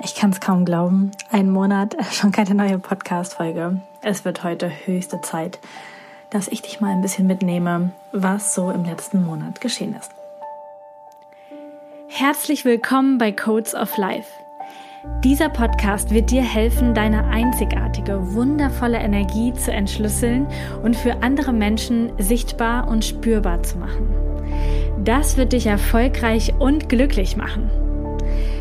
Ich kann es kaum glauben. Ein Monat, schon keine neue Podcast-Folge. Es wird heute höchste Zeit, dass ich dich mal ein bisschen mitnehme, was so im letzten Monat geschehen ist. Herzlich willkommen bei Codes of Life. Dieser Podcast wird dir helfen, deine einzigartige, wundervolle Energie zu entschlüsseln und für andere Menschen sichtbar und spürbar zu machen. Das wird dich erfolgreich und glücklich machen.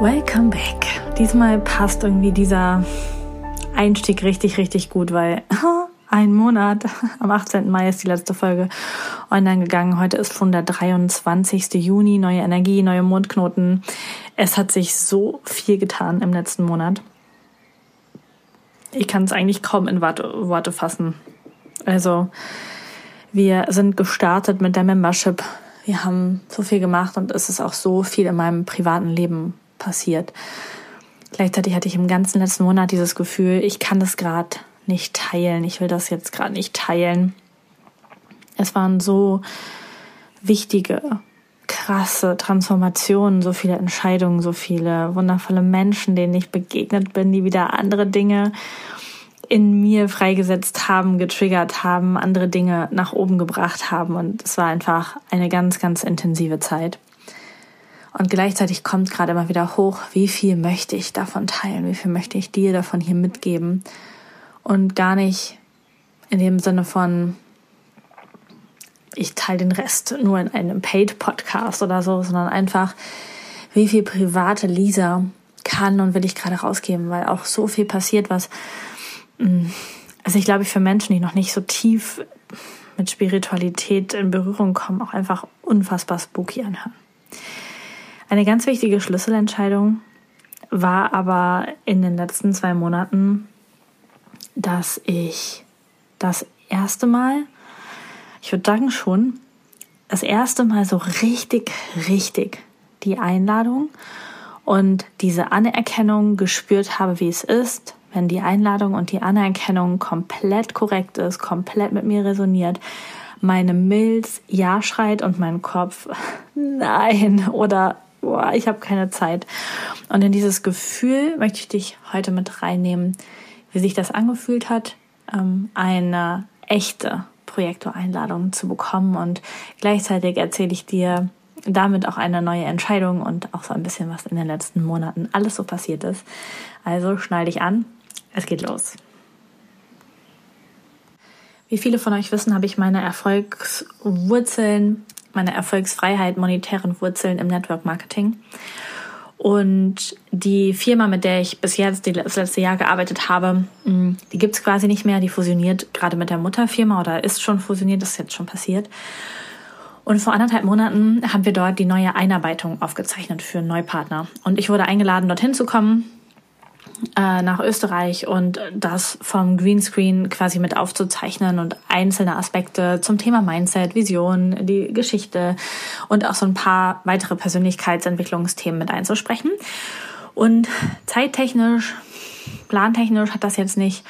Welcome back. Diesmal passt irgendwie dieser Einstieg richtig, richtig gut, weil ein Monat, am 18. Mai ist die letzte Folge online gegangen. Heute ist schon der 23. Juni, neue Energie, neue Mondknoten. Es hat sich so viel getan im letzten Monat. Ich kann es eigentlich kaum in Worte fassen. Also, wir sind gestartet mit der Membership. Wir haben so viel gemacht und es ist auch so viel in meinem privaten Leben passiert. Gleichzeitig hatte ich im ganzen letzten Monat dieses Gefühl, ich kann das gerade nicht teilen, ich will das jetzt gerade nicht teilen. Es waren so wichtige, krasse Transformationen, so viele Entscheidungen, so viele wundervolle Menschen, denen ich begegnet bin, die wieder andere Dinge in mir freigesetzt haben, getriggert haben, andere Dinge nach oben gebracht haben. Und es war einfach eine ganz, ganz intensive Zeit. Und gleichzeitig kommt gerade immer wieder hoch, wie viel möchte ich davon teilen, wie viel möchte ich dir davon hier mitgeben. Und gar nicht in dem Sinne von, ich teile den Rest nur in einem Paid-Podcast oder so, sondern einfach, wie viel private Lisa kann und will ich gerade rausgeben, weil auch so viel passiert, was, mm, also ich glaube, für Menschen, die noch nicht so tief mit Spiritualität in Berührung kommen, auch einfach unfassbar spooky anhören. Eine ganz wichtige Schlüsselentscheidung war aber in den letzten zwei Monaten, dass ich das erste Mal, ich würde sagen schon, das erste Mal so richtig, richtig die Einladung und diese Anerkennung gespürt habe, wie es ist, wenn die Einladung und die Anerkennung komplett korrekt ist, komplett mit mir resoniert, meine Milz Ja schreit und mein Kopf Nein oder boah, ich habe keine Zeit. Und in dieses Gefühl möchte ich dich heute mit reinnehmen, wie sich das angefühlt hat, ähm, eine echte Projektoreinladung zu bekommen. Und gleichzeitig erzähle ich dir damit auch eine neue Entscheidung und auch so ein bisschen, was in den letzten Monaten alles so passiert ist. Also schnall dich an, es geht los. Wie viele von euch wissen, habe ich meine Erfolgswurzeln meine Erfolgsfreiheit, monetären Wurzeln im Network Marketing. Und die Firma, mit der ich bis jetzt das letzte Jahr gearbeitet habe, mm, die gibt's quasi nicht mehr. Die fusioniert gerade mit der Mutterfirma oder ist schon fusioniert, das ist jetzt schon passiert. Und vor anderthalb Monaten haben wir dort die neue Einarbeitung aufgezeichnet für einen Neupartner. Und ich wurde eingeladen, dorthin zu kommen äh, nach Österreich und das vom Greenscreen quasi mit aufzuzeichnen und einzelne Aspekte zum Thema Mindset, Vision, die Geschichte und auch so ein paar weitere Persönlichkeitsentwicklungsthemen mit einzusprechen. Und zeittechnisch, plantechnisch hat das jetzt nicht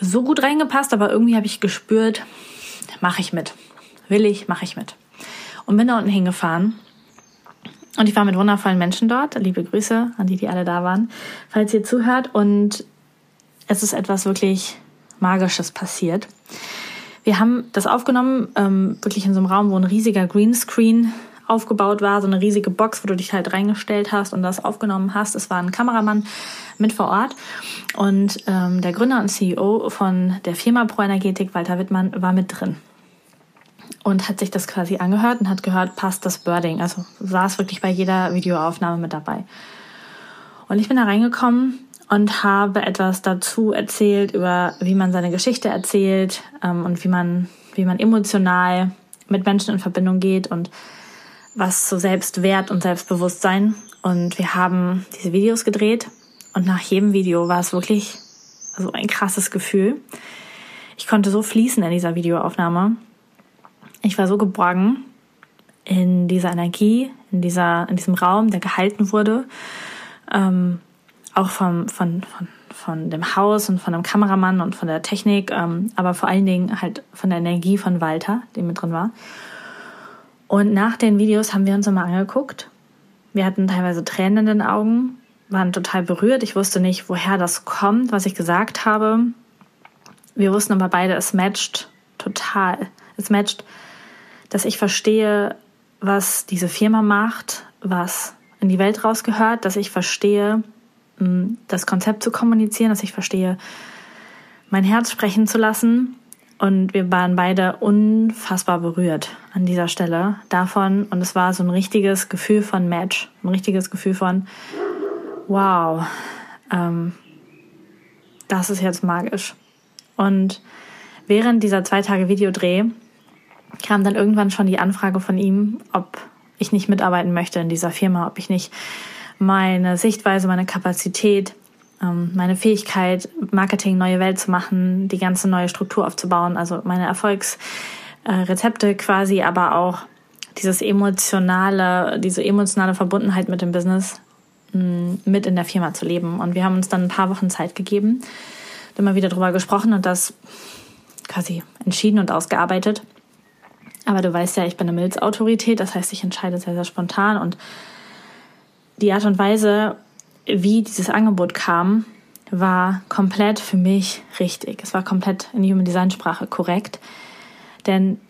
so gut reingepasst, aber irgendwie habe ich gespürt, mache ich mit. Will ich, mache ich mit. Und bin da unten hingefahren und ich war mit wundervollen Menschen dort. Liebe Grüße an die, die alle da waren, falls ihr zuhört. Und es ist etwas wirklich Magisches passiert. Wir haben das aufgenommen, ähm, wirklich in so einem Raum, wo ein riesiger Greenscreen aufgebaut war, so eine riesige Box, wo du dich halt reingestellt hast und das aufgenommen hast. Es war ein Kameramann mit vor Ort und ähm, der Gründer und CEO von der Firma Pro Energetik, Walter Wittmann, war mit drin und hat sich das quasi angehört und hat gehört, passt das Birding. Also saß wirklich bei jeder Videoaufnahme mit dabei. Und ich bin da reingekommen und habe etwas dazu erzählt über, wie man seine Geschichte erzählt ähm, und wie man, wie man emotional mit Menschen in Verbindung geht. Und was zu Selbstwert und Selbstbewusstsein. Und wir haben diese Videos gedreht und nach jedem Video war es wirklich so ein krasses Gefühl. Ich konnte so fließen in dieser Videoaufnahme. Ich war so geborgen in dieser Energie, in dieser, in diesem Raum, der gehalten wurde. Ähm, auch vom, von, von, von dem Haus und von dem Kameramann und von der Technik, ähm, aber vor allen Dingen halt von der Energie von Walter, die mit drin war. Und nach den Videos haben wir uns immer angeguckt. Wir hatten teilweise Tränen in den Augen, waren total berührt. Ich wusste nicht, woher das kommt, was ich gesagt habe. Wir wussten aber beide, es matcht total. Es matcht, dass ich verstehe, was diese Firma macht, was in die Welt rausgehört, dass ich verstehe, das Konzept zu kommunizieren, dass ich verstehe, mein Herz sprechen zu lassen. Und wir waren beide unfassbar berührt an dieser Stelle davon. Und es war so ein richtiges Gefühl von Match, ein richtiges Gefühl von, wow, ähm, das ist jetzt magisch. Und während dieser zwei Tage Videodreh kam dann irgendwann schon die Anfrage von ihm, ob ich nicht mitarbeiten möchte in dieser Firma, ob ich nicht meine Sichtweise, meine Kapazität, ähm, meine Fähigkeit, Marketing neue Welt zu machen, die ganze neue Struktur aufzubauen, also meine Erfolgsrezepte quasi, aber auch dieses emotionale, diese emotionale Verbundenheit mit dem Business mm, mit in der Firma zu leben. Und wir haben uns dann ein paar Wochen Zeit gegeben, immer wieder drüber gesprochen und das quasi entschieden und ausgearbeitet. Aber du weißt ja, ich bin eine Milzautorität, das heißt, ich entscheide sehr, sehr spontan und die Art und Weise, wie dieses Angebot kam, war komplett für mich richtig. Es war komplett in Human Design Sprache korrekt. Denn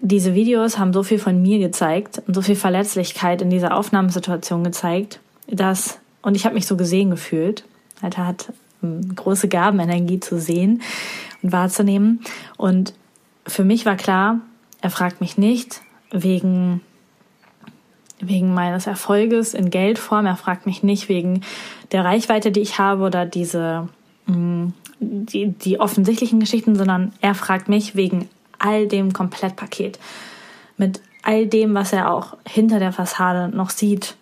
diese Videos haben so viel von mir gezeigt und so viel Verletzlichkeit in dieser Aufnahmesituation gezeigt, dass, und ich habe mich so gesehen gefühlt. Alter hat ähm, große Gabenenergie zu sehen und wahrzunehmen. Und für mich war klar, er fragt mich nicht wegen wegen meines Erfolges in Geldform. Er fragt mich nicht wegen der Reichweite, die ich habe oder diese mm, die, die offensichtlichen Geschichten, sondern er fragt mich wegen all dem Komplettpaket. Mit all dem, was er auch hinter der Fassade noch sieht.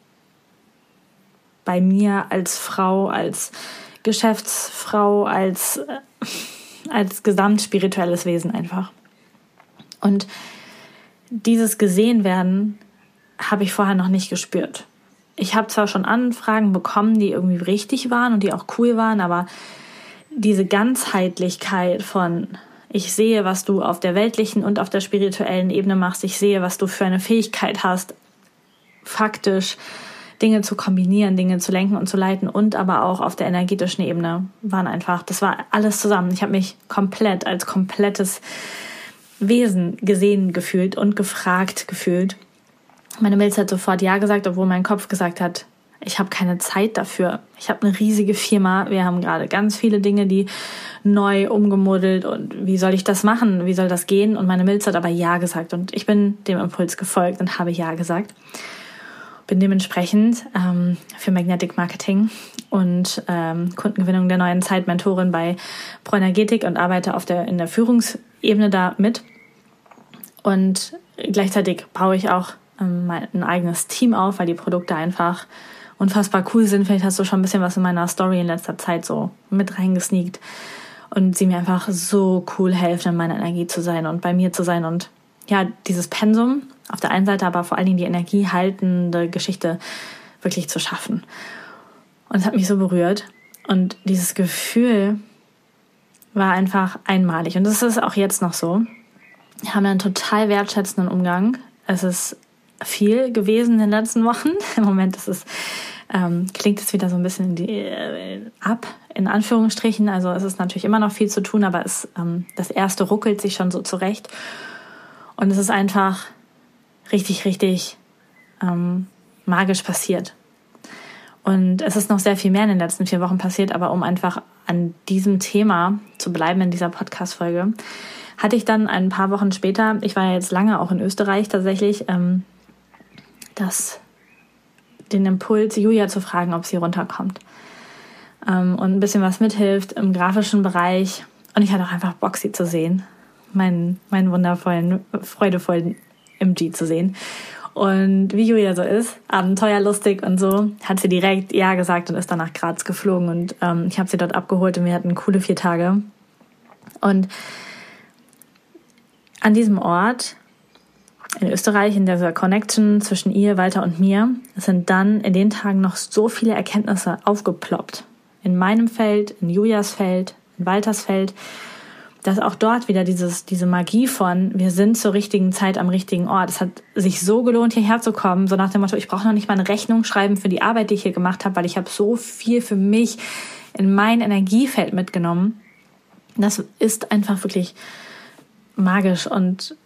Bei mir als Frau, als Geschäftsfrau, als, äh, als gesamtspirituelles Wesen einfach. Und dieses gesehen werden habe ich vorher noch nicht gespürt. Ich habe zwar schon Anfragen bekommen, die irgendwie richtig waren und die auch cool waren, aber diese Ganzheitlichkeit von ich sehe, was du auf der weltlichen und auf der spirituellen Ebene machst, ich sehe, was du für eine Fähigkeit hast, faktisch Dinge zu kombinieren, Dinge zu lenken und zu leiten und aber auch auf der energetischen Ebene waren einfach, das war alles zusammen. Ich habe mich komplett als komplettes Wesen gesehen gefühlt und gefragt gefühlt. Meine Milz hat sofort Ja gesagt, obwohl mein Kopf gesagt hat, ich habe keine Zeit dafür. Ich habe eine riesige Firma. Wir haben gerade ganz viele Dinge, die neu umgemodelt und wie soll ich das machen? Wie soll das gehen? Und meine Milz hat aber Ja gesagt und ich bin dem Impuls gefolgt und habe Ja gesagt. Bin dementsprechend ähm, für Magnetic Marketing und ähm, Kundengewinnung der neuen Zeit Mentorin bei Proenergetik und arbeite auf der, in der Führungsebene da mit. Und gleichzeitig baue ich auch ähm, ein eigenes Team auf, weil die Produkte einfach unfassbar cool sind. Vielleicht hast du schon ein bisschen was in meiner Story in letzter Zeit so mit reingesneakt und sie mir einfach so cool helfen, in meiner Energie zu sein und bei mir zu sein und ja, dieses Pensum auf der einen Seite, aber vor allen Dingen die energiehaltende Geschichte wirklich zu schaffen. Und es hat mich so berührt. Und dieses Gefühl war einfach einmalig. Und das ist auch jetzt noch so. Wir haben einen total wertschätzenden Umgang. Es ist viel gewesen in den letzten Wochen. Im Moment ist es, ähm, klingt es wieder so ein bisschen in die, äh, ab, in Anführungsstrichen. Also es ist natürlich immer noch viel zu tun, aber es, ähm, das erste ruckelt sich schon so zurecht. Und es ist einfach richtig, richtig ähm, magisch passiert. Und es ist noch sehr viel mehr in den letzten vier Wochen passiert, aber um einfach an diesem Thema zu bleiben in dieser Podcast-Folge, hatte ich dann ein paar Wochen später, ich war ja jetzt lange auch in Österreich tatsächlich, ähm, das, den Impuls, Julia zu fragen, ob sie runterkommt. Ähm, und ein bisschen was mithilft im grafischen Bereich. Und ich hatte auch einfach Bock, sie zu sehen. Meinen, meinen wundervollen, freudevollen MG zu sehen. Und wie Julia so ist, abenteuerlustig und so, hat sie direkt Ja gesagt und ist dann nach Graz geflogen. Und ähm, ich habe sie dort abgeholt und wir hatten coole vier Tage. Und an diesem Ort in Österreich, in dieser Connection zwischen ihr, Walter und mir, sind dann in den Tagen noch so viele Erkenntnisse aufgeploppt. In meinem Feld, in Julias Feld, in Walters Feld, dass auch dort wieder dieses, diese Magie von, wir sind zur richtigen Zeit am richtigen Ort. Es hat sich so gelohnt, hierher zu kommen, so nach dem Motto, ich brauche noch nicht mal eine Rechnung schreiben für die Arbeit, die ich hier gemacht habe, weil ich habe so viel für mich in mein Energiefeld mitgenommen. Das ist einfach wirklich magisch und,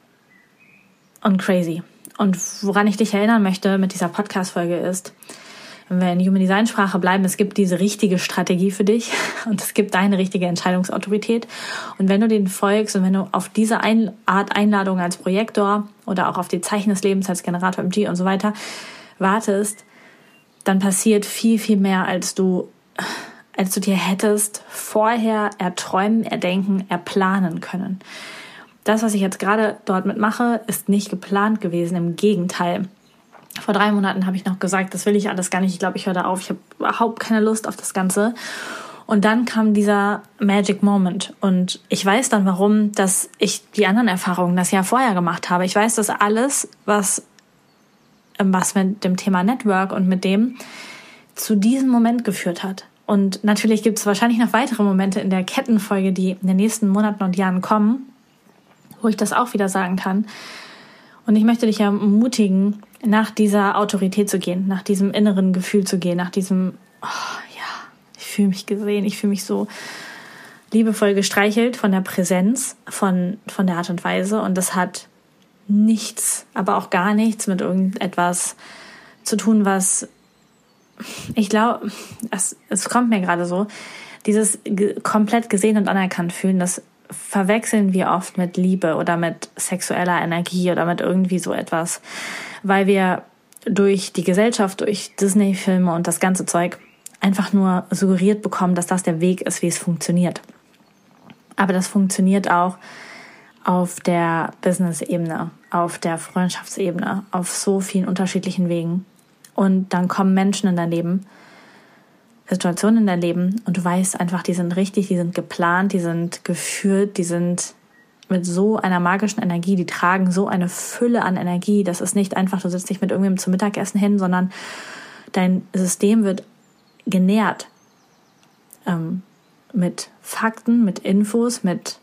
und crazy. Und woran ich dich erinnern möchte mit dieser Podcast-Folge ist, wenn wir in Human Design Sprache bleiben, es gibt diese richtige Strategie für dich und es gibt deine richtige Entscheidungsautorität. Und wenn du den folgst und wenn du auf diese Ein Art Einladung als Projektor oder auch auf die Zeichen des Lebens als Generator MG und so weiter wartest, dann passiert viel, viel mehr, als du, als du dir hättest vorher erträumen, erdenken, erplanen können. Das, was ich jetzt gerade dort mitmache, ist nicht geplant gewesen. Im Gegenteil. Vor drei Monaten habe ich noch gesagt, das will ich alles gar nicht. Ich glaube, ich höre da auf. Ich habe überhaupt keine Lust auf das Ganze. Und dann kam dieser Magic Moment. Und ich weiß dann, warum, dass ich die anderen Erfahrungen das Jahr vorher gemacht habe. Ich weiß, dass alles, was, ähm, was mit dem Thema Network und mit dem zu diesem Moment geführt hat. Und natürlich gibt es wahrscheinlich noch weitere Momente in der Kettenfolge, die in den nächsten Monaten und Jahren kommen, wo ich das auch wieder sagen kann. Und ich möchte dich ermutigen, nach dieser Autorität zu gehen, nach diesem inneren Gefühl zu gehen, nach diesem, oh, ja, ich fühle mich gesehen, ich fühle mich so liebevoll gestreichelt von der Präsenz, von, von der Art und Weise. Und das hat nichts, aber auch gar nichts mit irgendetwas zu tun, was ich glaube, es, es kommt mir gerade so, dieses komplett gesehen und anerkannt fühlen, das verwechseln wir oft mit Liebe oder mit sexueller Energie oder mit irgendwie so etwas, weil wir durch die Gesellschaft, durch Disney-Filme und das ganze Zeug einfach nur suggeriert bekommen, dass das der Weg ist, wie es funktioniert. Aber das funktioniert auch auf der Business-Ebene, auf der Freundschaftsebene, auf so vielen unterschiedlichen Wegen. Und dann kommen Menschen in dein Leben, Situationen in dein Leben und du weißt einfach, die sind richtig, die sind geplant, die sind geführt, die sind mit so einer magischen Energie, die tragen so eine Fülle an Energie. Das ist nicht einfach, du sitzt nicht mit irgendwem zum Mittagessen hin, sondern dein System wird genährt ähm, mit Fakten, mit Infos, mit,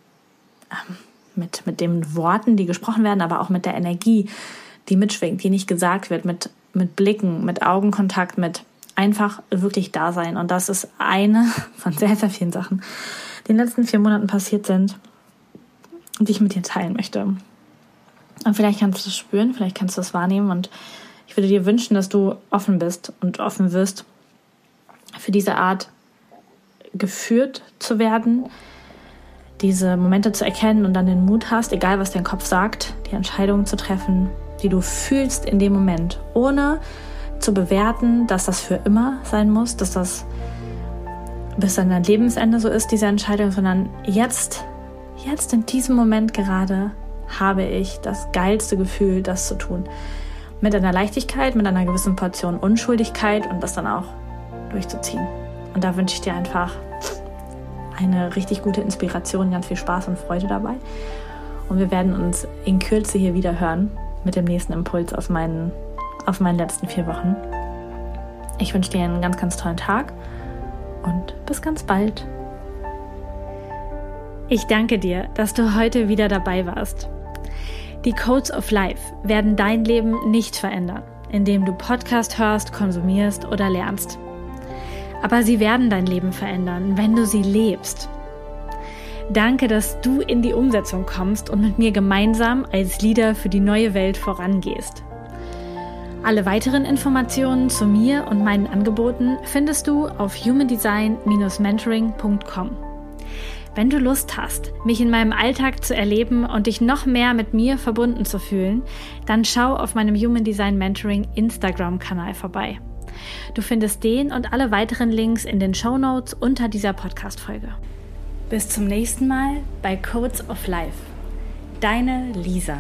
ähm, mit, mit den Worten, die gesprochen werden, aber auch mit der Energie, die mitschwingt, die nicht gesagt wird, mit, mit Blicken, mit Augenkontakt, mit einfach wirklich da sein. Und das ist eine von sehr, sehr vielen Sachen, die in den letzten vier Monaten passiert sind, die ich mit dir teilen möchte. Und vielleicht kannst du es spüren, vielleicht kannst du es wahrnehmen. Und ich würde dir wünschen, dass du offen bist und offen wirst für diese Art geführt zu werden, diese Momente zu erkennen und dann den Mut hast, egal was dein Kopf sagt, die Entscheidungen zu treffen, die du fühlst in dem Moment, ohne zu bewerten, dass das für immer sein muss, dass das bis an dein Lebensende so ist, diese Entscheidung, sondern jetzt, jetzt in diesem Moment gerade habe ich das geilste Gefühl, das zu tun. Mit einer Leichtigkeit, mit einer gewissen Portion Unschuldigkeit und das dann auch durchzuziehen. Und da wünsche ich dir einfach eine richtig gute Inspiration, ganz viel Spaß und Freude dabei. Und wir werden uns in Kürze hier wieder hören mit dem nächsten Impuls aus meinen auf meinen letzten vier Wochen. Ich wünsche dir einen ganz, ganz tollen Tag und bis ganz bald. Ich danke dir, dass du heute wieder dabei warst. Die Codes of Life werden dein Leben nicht verändern, indem du Podcast hörst, konsumierst oder lernst. Aber sie werden dein Leben verändern, wenn du sie lebst. Danke, dass du in die Umsetzung kommst und mit mir gemeinsam als Leader für die neue Welt vorangehst. Alle weiteren Informationen zu mir und meinen Angeboten findest du auf humandesign-mentoring.com. Wenn du Lust hast, mich in meinem Alltag zu erleben und dich noch mehr mit mir verbunden zu fühlen, dann schau auf meinem Human Design Mentoring Instagram-Kanal vorbei. Du findest den und alle weiteren Links in den Show Notes unter dieser Podcast-Folge. Bis zum nächsten Mal bei Codes of Life. Deine Lisa.